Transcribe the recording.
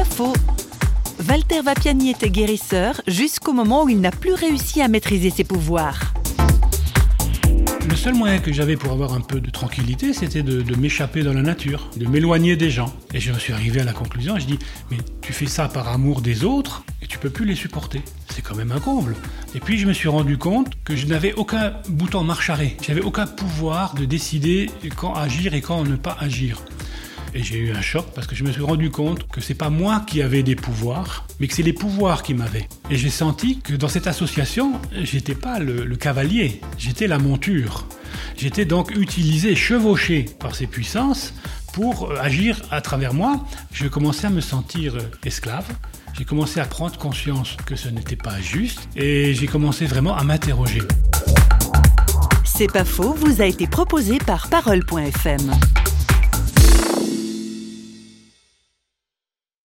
faux. Walter Vapiani était guérisseur jusqu'au moment où il n'a plus réussi à maîtriser ses pouvoirs. Le seul moyen que j'avais pour avoir un peu de tranquillité, c'était de, m'échapper dans la nature, de m'éloigner des gens. Et je suis arrivé à la conclusion, je dis, mais tu fais ça par amour des autres et tu peux plus les supporter. C'est quand même un comble. Et puis je me suis rendu compte que je n'avais aucun bouton marche arrêt. J'avais aucun pouvoir de décider quand agir et quand ne pas agir. Et j'ai eu un choc parce que je me suis rendu compte que c'est pas moi qui avais des pouvoirs, mais que c'est les pouvoirs qui m'avaient. Et j'ai senti que dans cette association, j'étais pas le, le cavalier, j'étais la monture. J'étais donc utilisé, chevauché par ces puissances pour euh, agir à travers moi. Je commençais à me sentir euh, esclave. J'ai commencé à prendre conscience que ce n'était pas juste et j'ai commencé vraiment à m'interroger. C'est pas faux, vous a été proposé par parole.fm.